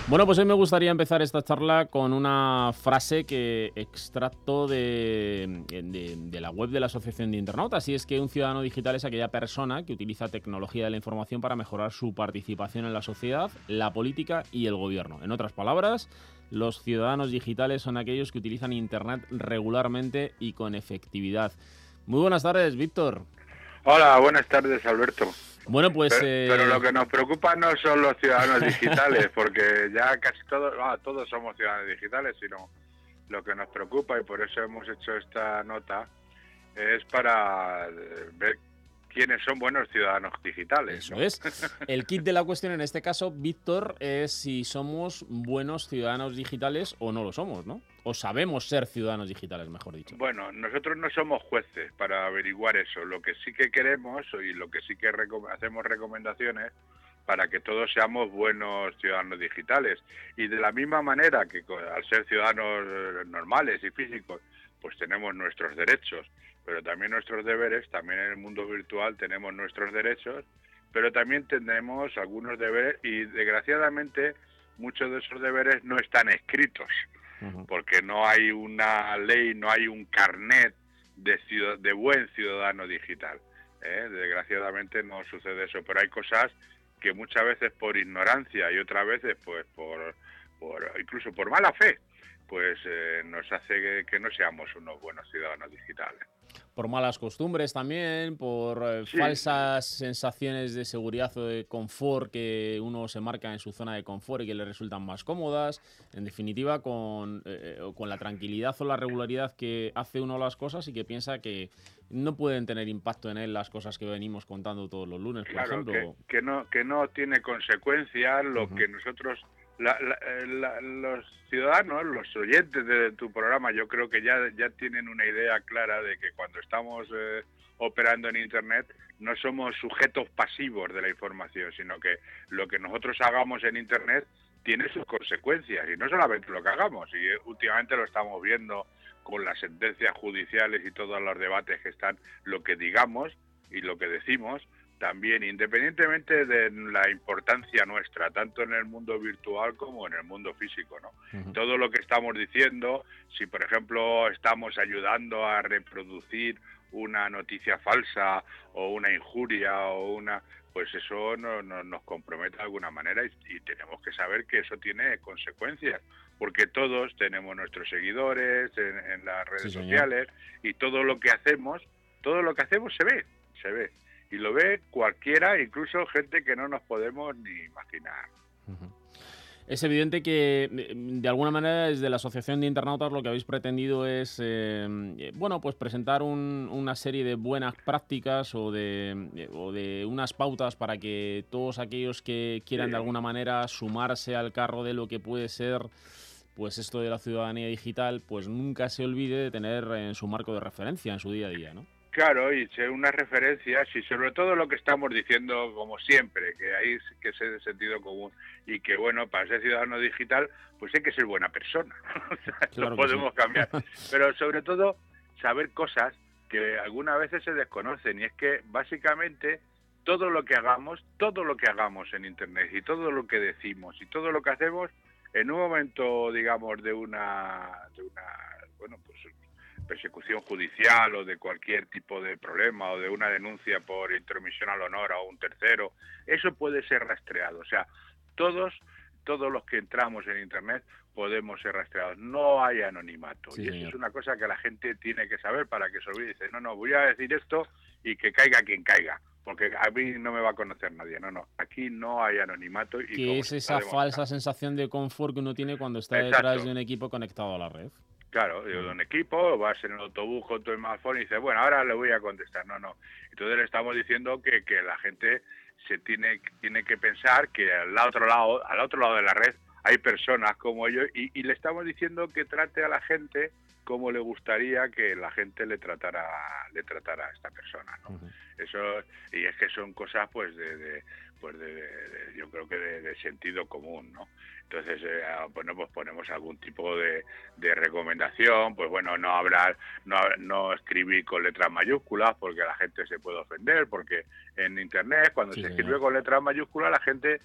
Bueno, pues hoy me gustaría empezar esta charla con una frase que extracto de, de- la web de la Asociación de Internautas, y es que un ciudadano digital es aquella persona que utiliza tecnología de la información para mejorar su participación en la sociedad, la política y el gobierno. En otras palabras, los ciudadanos digitales son aquellos que utilizan Internet regularmente y con efectividad. Muy buenas tardes, Víctor. Hola, buenas tardes, Alberto. Bueno, pues... pero, eh, pero lo que nos preocupa no son los ciudadanos digitales, porque ya casi todos, ah, todos somos ciudadanos digitales, sino lo que nos preocupa y por eso hemos hecho esta nota es para eh, ver quiénes son buenos ciudadanos digitales. Eso es. El kit de la cuestión en este caso, Víctor, es si somos buenos ciudadanos digitales o no lo somos, ¿no? O sabemos ser ciudadanos digitales, mejor dicho. Bueno, nosotros no somos jueces para averiguar eso. Lo que sí que queremos y lo que sí que recom- hacemos recomendaciones para que todos seamos buenos ciudadanos digitales. Y de la misma manera que al ser ciudadanos normales y físicos, pues tenemos nuestros derechos, pero también nuestros deberes, también en el mundo virtual tenemos nuestros derechos, pero también tenemos algunos deberes y desgraciadamente muchos de esos deberes no están escritos porque no hay una ley, no hay un carnet de, ciudad- de buen ciudadano digital. ¿eh? Desgraciadamente no sucede eso, pero hay cosas que muchas veces por ignorancia y otras veces pues por, por incluso por mala fe, pues eh, nos hace que, que no seamos unos buenos ciudadanos digitales. Por malas costumbres también, por eh, Sí. falsas sensaciones de seguridad o de confort que uno se marca en su zona de confort y que le resultan más cómodas. En definitiva, con, eh, con la tranquilidad o la regularidad que hace uno las cosas y que piensa que no pueden tener impacto en él las cosas que venimos contando todos los lunes, por Claro, ejemplo. que, que no que no tiene consecuencias lo que nosotros la- eh, la- los ciudadanos, los oyentes de tu programa, yo creo que ya ya tienen una idea clara de que cuando estamos eh, operando en internet no somos sujetos pasivos de la información, sino que lo que nosotros hagamos en internet tiene sus consecuencias y no solamente lo que hagamos y eh, últimamente lo estamos viendo con las sentencias judiciales y todos los debates que están lo que digamos y lo que decimos también, independientemente de la importancia nuestra, tanto en el mundo virtual como en el mundo físico, ¿no? Todo lo que estamos diciendo, si por ejemplo estamos ayudando a reproducir una noticia falsa o una injuria o una pues eso no, no- nos compromete de alguna manera y, y tenemos que saber que eso tiene consecuencias porque todos tenemos nuestros seguidores en, en las redes Sí, señor. sociales y todo lo que hacemos todo lo que hacemos se ve se ve y lo ve cualquiera incluso gente que no nos podemos ni imaginar. Es evidente que, de alguna manera, desde la Asociación de Internautas lo que habéis pretendido es, eh, eh, bueno, pues presentar un- una serie de buenas prácticas o de, eh, o de unas pautas para que todos aquellos que quieran de alguna manera sumarse al carro de lo que puede ser pues esto de la ciudadanía digital, pues nunca se olvide de tener en su marco de referencia en su día a día, ¿no? Claro, y ser unas referencias y sobre todo lo que estamos diciendo como siempre, que hay que ser de sentido común y que bueno, para ser ciudadano digital pues hay que ser buena persona, O sea, Claro no podemos sí. cambiar, pero sobre todo saber cosas que algunas veces se desconocen y es que básicamente todo lo que hagamos, todo lo que hagamos en internet y todo lo que decimos y todo lo que hacemos en un momento digamos de una de una bueno, pues persecución judicial o de cualquier tipo de problema o de una denuncia por intromisión al honor a un tercero, eso puede ser rastreado. O sea, todos, todos los que entramos en Internet podemos ser rastreados. No hay anonimato. Sí, y eso señor. es una cosa que la gente tiene que saber para que se olvide. Dice, no, no, voy a decir esto y que caiga quien caiga. Porque a mí no me va a conocer nadie. No, no. Aquí no hay anonimato. Y Que es esa falsa sensación de confort que uno tiene cuando está Exacto. detrás de un equipo conectado a la red. Claro, de un equipo, vas en el autobús con tu smartphone y dices, bueno, ahora le voy a contestar. No, no. Entonces le estamos diciendo que, que la gente se tiene, tiene que pensar que al otro lado, al otro lado de la red hay personas como ellos y, y le estamos diciendo que trate a la gente como le gustaría que la gente le tratara, le tratara a esta persona, ¿no? Eso y es que son cosas pues de, de- pues de, de- yo creo que de, sentido común, ¿no? Entonces, eh, ah, bueno, pues ponemos algún tipo de, de recomendación, pues bueno, no hablar, no, no escribir con letras mayúsculas porque la gente se puede ofender, porque en internet cuando Sí, se señor. escribe con letras mayúsculas la gente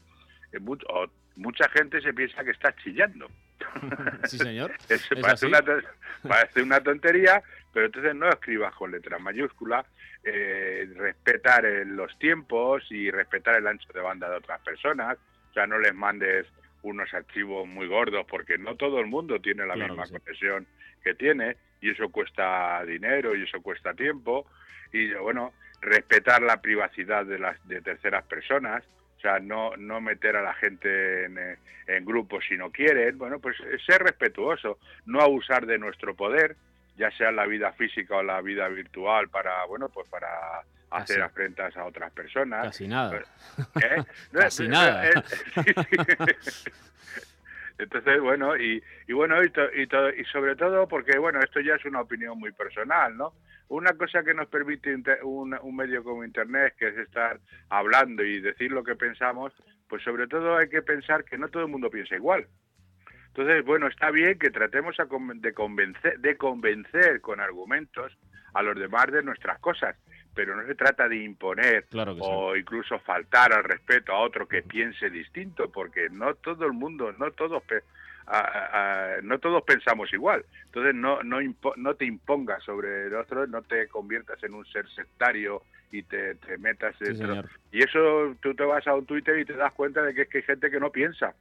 eh, mu- o mucha gente se piensa que estás chillando. Sí, señor. Es- Es parece, una, parece una tontería, pero entonces no escribas con letras mayúsculas, eh, respetar eh, los tiempos y respetar el ancho de banda de otras personas, o sea, no les mandes unos archivos muy gordos porque no todo el mundo tiene la Claro misma que sí. conexión que tiene y eso cuesta dinero y eso cuesta tiempo y bueno, respetar la privacidad de las de terceras personas, o sea, no, no meter a la gente en, eh, en grupos si no quieren, bueno, pues eh, ser respetuoso, no abusar de nuestro poder, ya sea en la vida física o la vida virtual para, bueno, pues para hacer Casi. afrentas a otras personas. Casi nada. ¿Eh? Casi nada. Entonces, bueno, y, y bueno, y, to- y, y sobre todo porque, bueno, esto ya es una opinión muy personal, ¿no? Una cosa que nos permite un, un medio como Internet, que es estar hablando y decir lo que pensamos, pues sobre todo hay que pensar que no todo el mundo piensa igual. Entonces, bueno, está bien que tratemos de, convencer, de convencer con argumentos a los demás de nuestras cosas, pero no se trata de imponer Claro que sí. o incluso faltar al respeto a otro que piense distinto, porque no todo el mundo, no todos, a- a- a- no todos pensamos igual. Entonces, no, no, impo- no te impongas sobre el otro, no te conviertas en un ser sectario y te, te metas Sí, dentro. Y eso tú te vas a un Twitter y te das cuenta de que es que hay gente que no piensa,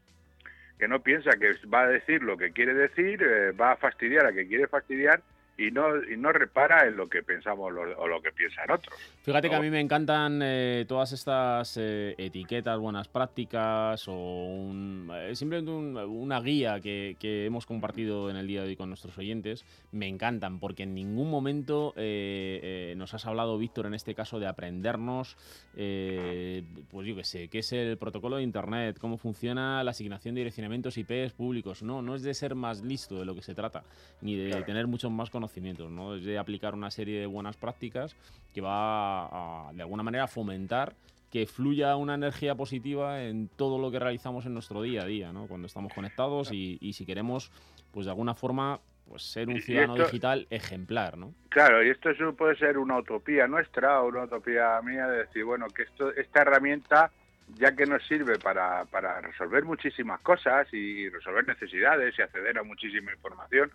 que no piensa, que va a decir lo que quiere decir, eh, va a fastidiar a que quiere fastidiar y no y no repara en lo que pensamos o lo que piensan otros. Fíjate que a ¿no? mí me encantan eh, todas estas eh, etiquetas, buenas prácticas o un- eh, simplemente un- una guía que, que hemos compartido en el día de hoy con nuestros oyentes. Me encantan porque en ningún momento eh, eh, nos has hablado, Víctor, en este caso de aprendernos, eh, pues yo qué sé, qué es el protocolo de Internet, cómo funciona la asignación de direccionamientos IPs públicos. No, no es de ser más listo de lo que se trata, ni de Claro. tener muchos más conocimientos, ¿no? Es de aplicar una serie de buenas prácticas que va a, de alguna manera, fomentar que fluya una energía positiva en todo lo que realizamos en nuestro día a día, ¿no? Cuando estamos conectados y, y si queremos, pues de alguna forma, pues ser un ciudadano esto- digital ejemplar, ¿no? Claro, y esto puede ser una utopía nuestra o una utopía mía de decir, bueno, que esto, esta herramienta, ya que nos sirve para, para resolver muchísimas cosas y resolver necesidades y acceder a muchísima información,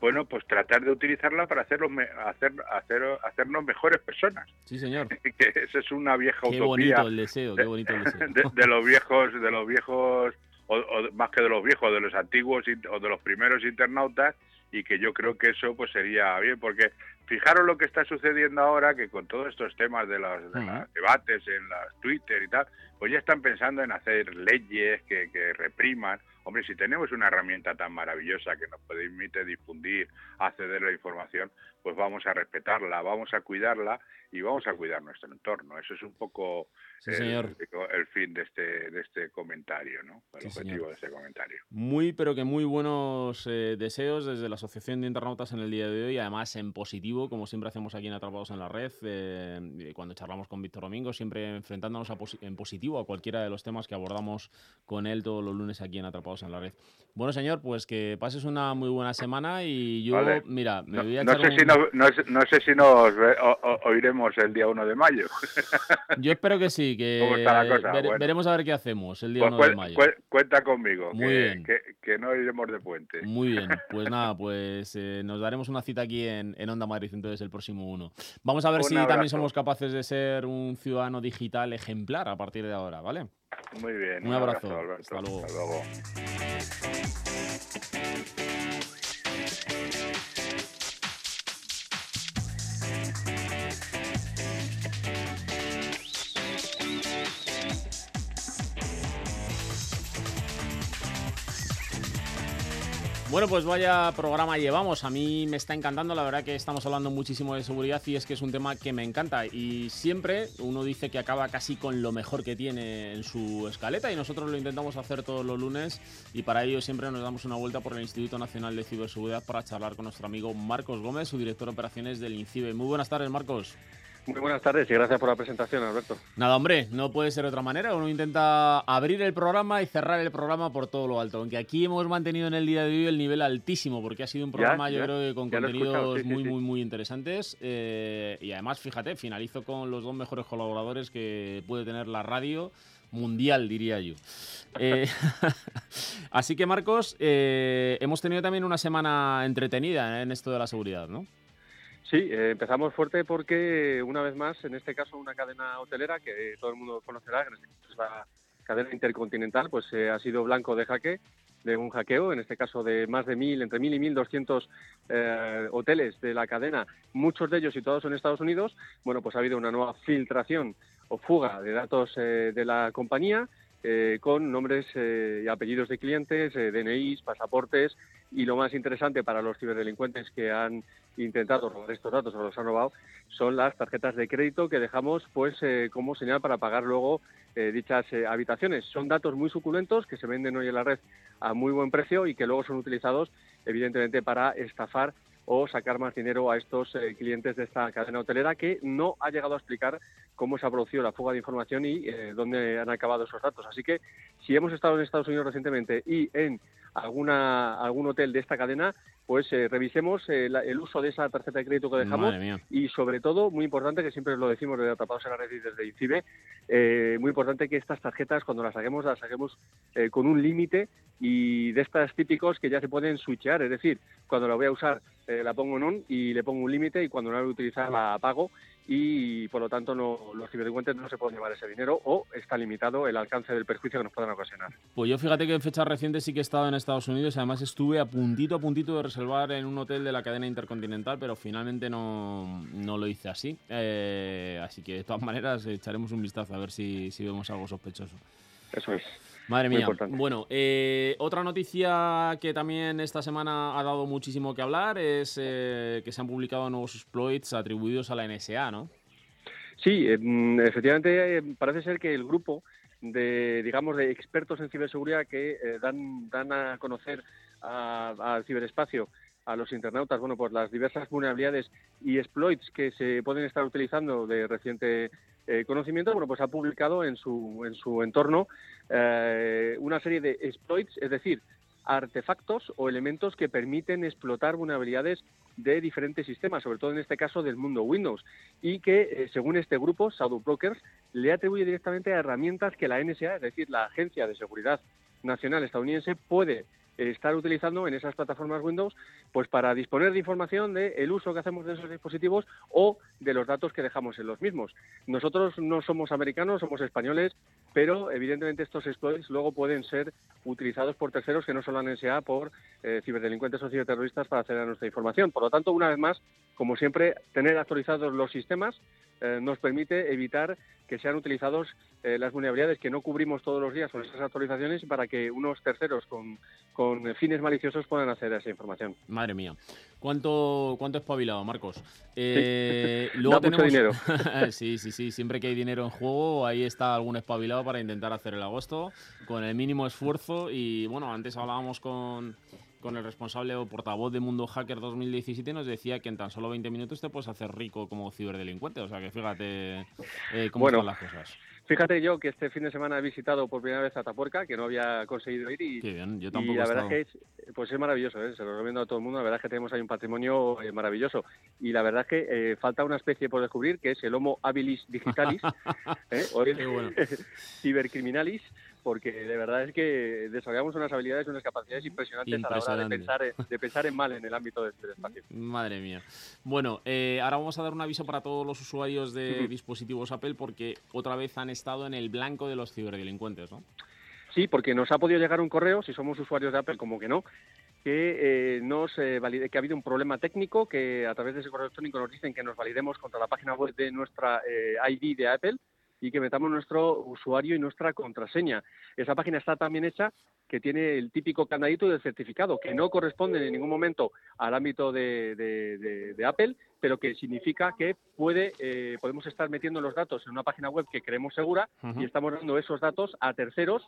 bueno, pues tratar de utilizarla para hacerlos me- hacer, hacer, hacernos mejores personas. Sí, señor. que esa es una vieja Qué utopía bonito el deseo, qué bonito el deseo. de, de los viejos, de los viejos, o, o más que de los viejos, de los antiguos o de los primeros internautas, y que yo creo que eso pues sería bien, porque fijaros lo que está sucediendo ahora, que con todos estos temas de los, de los debates en las Twitter y tal, pues ya están pensando en hacer leyes que, que repriman. Hombre, si tenemos una herramienta tan maravillosa que nos permite difundir, acceder a la información, pues vamos a respetarla, vamos a cuidarla y vamos a cuidar nuestro entorno. Eso es un poco Sí, el, señor. el fin de este, de este comentario, ¿no? El Sí, objetivo señor. de este comentario. Muy, pero que muy buenos eh, deseos desde la Asociación de Internautas en el día de hoy, además en positivo, como siempre hacemos aquí en Atrapados en la Red, eh, cuando charlamos con Víctor Domingo, siempre enfrentándonos a posi- en positivo a cualquiera de los temas que abordamos con él todos los lunes aquí en Atrapados en la Red. Bueno, señor, pues que pases una muy buena semana y yo, Vale. mira, me No, voy a no echar sé un- si nos, no, sé- no sé si nos ve- o- o- oiremos el día 1 de mayo. Yo espero que sí, que ¿Cómo está la cosa? vere- Bueno. veremos a ver qué hacemos el día Pues 1 de cuen- mayo. cuen- cuenta conmigo, Muy que, bien. que, que no iremos de puente. Muy bien, pues nada, pues eh, nos daremos una cita aquí en, en Onda Madrid, entonces el próximo uno. Vamos a ver Un si también somos capaces de ser un ciudadano digital ejemplar a partir de ahora, ¿vale? Muy bien. Un abrazo. Alberto. Hasta luego. Hasta luego. Bueno, pues vaya programa llevamos. A mí me está encantando, la verdad que estamos hablando muchísimo de seguridad y es que es un tema que me encanta. Y siempre uno dice que acaba casi con lo mejor que tiene en su escaleta y nosotros lo intentamos hacer todos los lunes y para ello siempre nos damos una vuelta por el Instituto Nacional de Ciberseguridad para charlar con nuestro amigo Marcos Gómez, su director de operaciones del INCIBE. Muy buenas tardes, Marcos. Muy buenas tardes y gracias por la presentación, Alberto. Nada, hombre, no puede ser de otra manera. Uno intenta abrir el programa y cerrar el programa por todo lo alto. Aunque aquí hemos mantenido en el día de hoy el nivel altísimo, porque ha sido un Ya, programa, yo ya, creo que con contenidos sí, muy, sí. muy, muy interesantes. Eh, y además, fíjate, finalizo con los dos mejores colaboradores que puede tener la radio. mundial, diría yo. Eh, así que, Marcos, eh, hemos tenido también una semana entretenida en esto de la seguridad, ¿no? Sí, eh, empezamos fuerte porque una vez más, en este caso una cadena hotelera que todo el mundo conocerá, que este es la cadena intercontinental, pues eh, ha sido blanco de jaque de un hackeo, en este caso de más de mil, entre mil y mil doscientos eh, hoteles de la cadena, muchos de ellos situados en Estados Unidos. Bueno, pues ha habido una nueva filtración o fuga de datos eh, de la compañía eh, con nombres eh, y apellidos de clientes, eh, DNIs, pasaportes y lo más interesante para los ciberdelincuentes que han intentado robar estos datos o los han robado son las tarjetas de crédito que dejamos pues eh, como señal para pagar luego dichas habitaciones. Son datos muy suculentos que se venden hoy en la red a muy buen precio y que luego son utilizados evidentemente para estafar o sacar más dinero a estos eh, clientes de esta cadena hotelera que no ha llegado a explicar cómo se ha producido la fuga de información y eh, dónde han acabado esos datos. Así que si hemos estado en Estados Unidos recientemente y en alguna algún hotel de esta cadena, pues eh, revisemos eh, la- el uso de esa tarjeta de crédito que dejamos y sobre todo, muy importante, que siempre lo decimos desde Atrapados en la Red y desde INCIBE, eh, muy importante que estas tarjetas cuando las saquemos las saquemos eh, con un límite y de estas típicos que ya se pueden switchear, es decir, cuando la voy a usar eh, la pongo en on y le pongo un límite y cuando no la voy a utilizar la apago y por lo tanto no, los ciberdelincuentes no se pueden llevar ese dinero o está limitado el alcance del perjuicio que nos puedan ocasionar. Pues yo fíjate que en fechas recientes sí que he estado en Estados Unidos y además estuve a puntito a puntito de reservar en un hotel de la cadena intercontinental, pero finalmente no, no lo hice así. Eh, así que de todas maneras echaremos un vistazo a ver si, si vemos algo sospechoso. Eso es. Madre mía. Bueno, eh, otra noticia que también esta semana ha dado muchísimo que hablar es eh, que se han publicado nuevos exploits atribuidos a la NSA, ¿no? Sí, mm, efectivamente eh, parece ser que el grupo de, digamos, de expertos en ciberseguridad que eh, dan, dan a conocer al ciberespacio a los internautas, bueno, pues las diversas vulnerabilidades y exploits que se pueden estar utilizando de reciente eh, conocimiento, bueno, pues ha publicado en su, en su entorno eh, una serie de exploits, es decir, artefactos o elementos que permiten explotar vulnerabilidades de diferentes sistemas, sobre todo en este caso del mundo Windows, y que, eh, según este grupo, Shadow Brokers, le atribuye directamente a herramientas que la NSA, es decir, la Agencia de Seguridad Nacional estadounidense, puede estar utilizando en esas plataformas Windows pues para disponer de información de el uso que hacemos de esos dispositivos o de los datos que dejamos en los mismos. Nosotros no somos americanos, somos españoles, pero evidentemente estos exploits luego pueden ser utilizados por terceros que no son la NSA por eh, ciberdelincuentes o ciberterroristas para acceder a nuestra información. Por lo tanto, una vez más, como siempre, tener actualizados los sistemas eh, nos permite evitar que sean utilizados eh, las vulnerabilidades que no cubrimos todos los días con esas actualizaciones para que unos terceros con, con fines maliciosos puedan acceder a esa información. Madre mía. ¿Cuánto, cuánto espabilado, Marcos? Eh, Da luego mucho tenemos... dinero. sí, sí, sí. Siempre que hay dinero en juego, ahí está algún espabilado para intentar hacer el agosto con el mínimo esfuerzo. Y bueno, antes hablábamos con, con el responsable o portavoz de Mundo Hacker 2017 nos decía que en tan solo 20 minutos te puedes hacer rico como ciberdelincuente. O sea que fíjate eh, cómo Bueno, están las cosas. Fíjate yo que este fin de semana he visitado por primera vez Atapuerca, que no había conseguido ir y, Qué bien, yo y tampoco la he verdad es que es, pues es maravilloso, ¿eh? se lo recomiendo a todo el mundo, la verdad es que tenemos ahí un patrimonio eh, maravilloso y la verdad es que eh, falta una especie por descubrir que es el Homo habilis digitalis ¿eh? o el bueno. cibercriminalis porque de verdad es que desarrollamos unas habilidades y unas capacidades impresionantes a la hora de pensar, en- de pensar en mal en el ámbito del ciberespacio. Madre mía. Bueno, eh, ahora vamos a dar un aviso para todos los usuarios de dispositivos Apple porque otra vez han estado en el blanco de los ciberdelincuentes, ¿no? Sí, porque nos ha podido llegar un correo, si somos usuarios de Apple, como que no, que eh, nos eh, valide- que ha habido un problema técnico, que a través de ese correo electrónico nos dicen que nos validemos contra la página web de nuestra eh, ID de Apple y que metamos nuestro usuario y nuestra contraseña. Esa página está también hecha que tiene el típico candadito del certificado, que no corresponde en ningún momento al ámbito de, de- de- de Apple, pero que significa que puede, eh, podemos estar metiendo los datos en una página web que creemos segura y estamos dando esos datos a terceros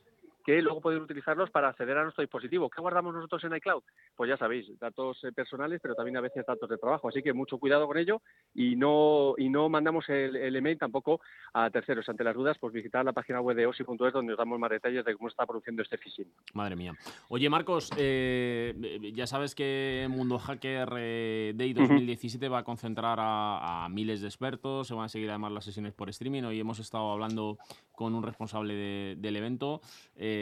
que luego poder utilizarlos para acceder a nuestro dispositivo. ¿Qué guardamos nosotros en iCloud? Pues ya sabéis, datos eh, personales, pero también a veces datos de trabajo. Así que mucho cuidado con ello y no, y no mandamos el, el email tampoco a terceros. Ante las dudas, pues visitar la página web de osi.es donde os damos más detalles de cómo está produciendo este phishing. Madre mía. Oye, Marcos, eh, ya sabes que Mundo Hacker eh, Day Ujú. 2017 va a concentrar a, a miles de expertos, se van a seguir además las sesiones por streaming. Hoy hemos estado hablando con un responsable de- del evento. Eh,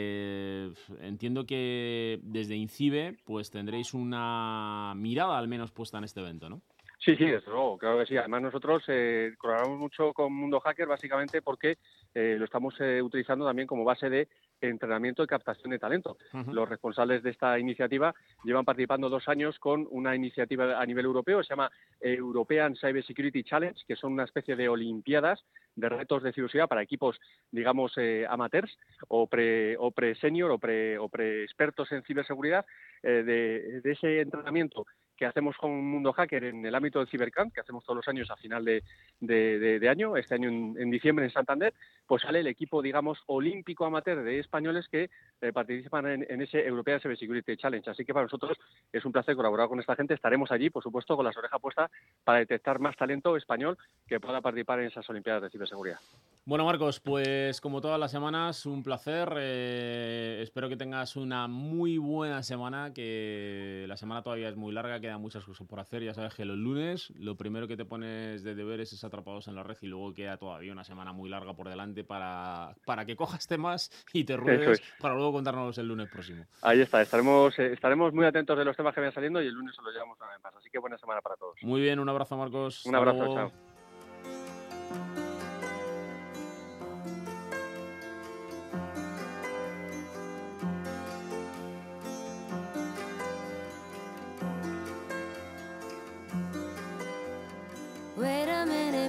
entiendo que desde Incibe pues tendréis una mirada al menos puesta en este evento, ¿no? Sí, sí, desde luego, claro que sí. Además nosotros eh, colaboramos mucho con Mundo Hacker básicamente porque eh, lo estamos eh, utilizando también como base de entrenamiento y captación de talento. Los responsables de esta iniciativa llevan participando dos años con una iniciativa a nivel europeo, se llama European Cyber Security Challenge, que son una especie de olimpiadas de retos de ciberseguridad para equipos, digamos, eh, amateurs o pre o pre-senior o pre, o pre-expertos en ciberseguridad, eh, de, de ese entrenamiento que hacemos con Mundo Hacker en el ámbito del Cibercamp, que hacemos todos los años a final de, año, este año en, diciembre en Santander, pues sale el equipo, digamos, olímpico amateur de españoles que eh, participan en, ese European Cyber Security Challenge. Así que para nosotros es un placer colaborar con esta gente. Estaremos allí, por supuesto, con las orejas puestas para detectar más talento español que pueda participar en esas Olimpiadas de Ciberseguridad. Bueno, Marcos, pues como todas las semanas, un placer. eh, espero que tengas una muy buena semana, que la semana todavía es muy larga, quedan muchas cosas por hacer. Ya sabes que los lunes lo primero que te pones de deberes es atrapados en la red y luego queda todavía una semana muy larga por delante para, para que cojas temas y te ruedes es. para luego contárnoslos el lunes próximo. Ahí está, estaremos, eh, estaremos muy atentos de los temas que vayan saliendo y el lunes se los llevamos una vez más. Así que buena semana para todos. Muy bien, un abrazo, Marcos. Un Hasta abrazo, luego. chao.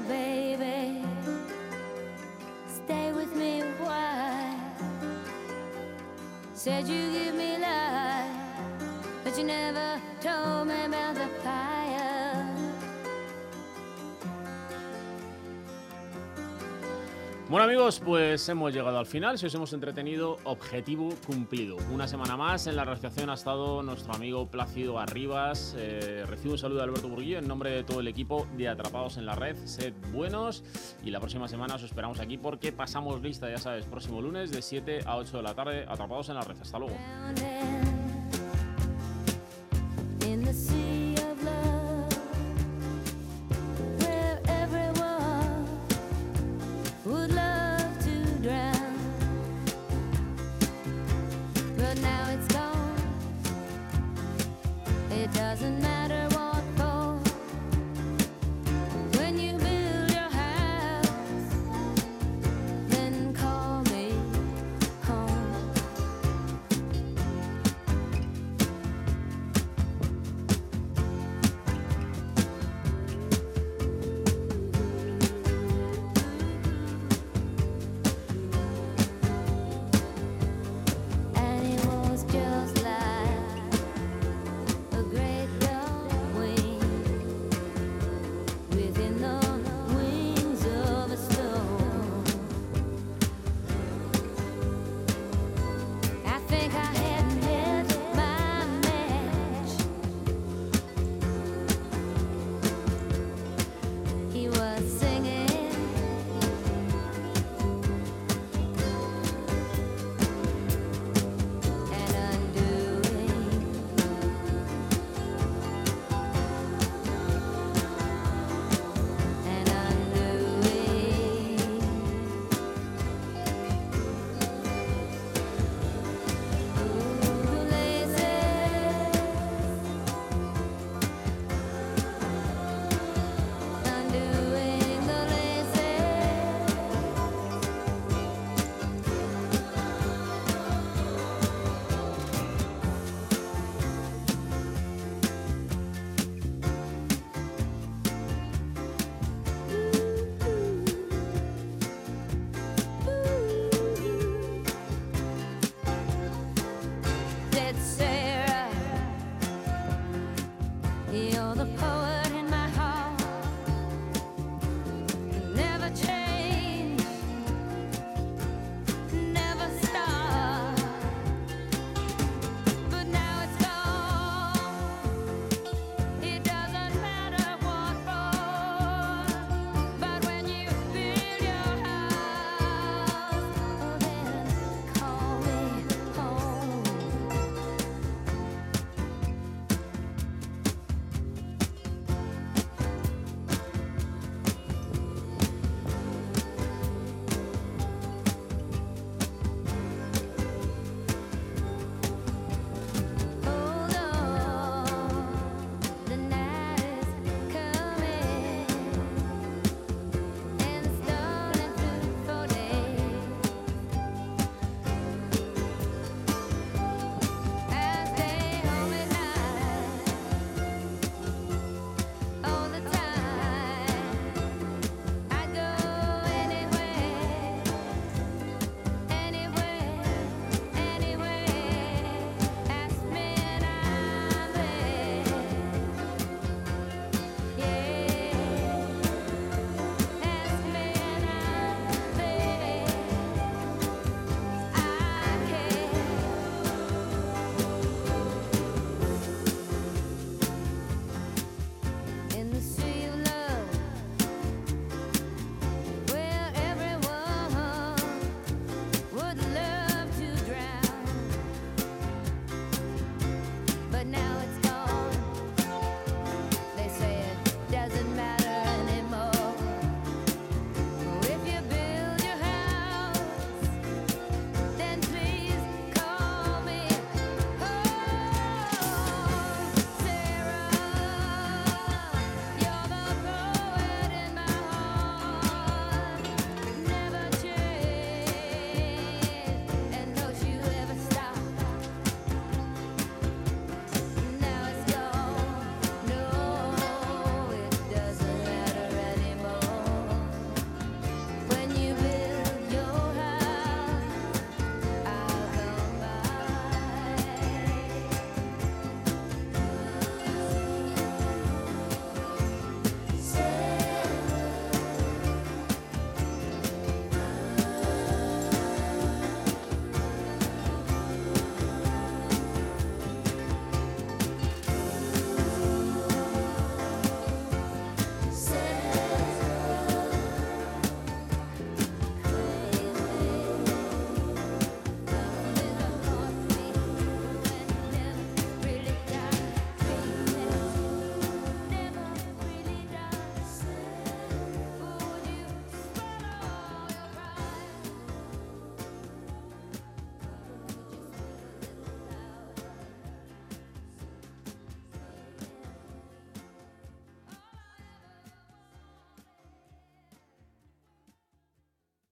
Baby. Stay with me a. Said you give me life, but you never told me about the fire. Bueno amigos, pues hemos llegado al final. Si os hemos entretenido, objetivo cumplido. Una semana más en la realización ha estado nuestro amigo Plácido Arribas. Eh, recibo un saludo de Alberto Burguillo en nombre de todo el equipo de Atrapados en la Red. Sed buenos y la próxima semana os esperamos aquí porque pasamos lista, ya sabes, próximo lunes de 7 a 8 de la tarde. Atrapados en la Red. Hasta luego.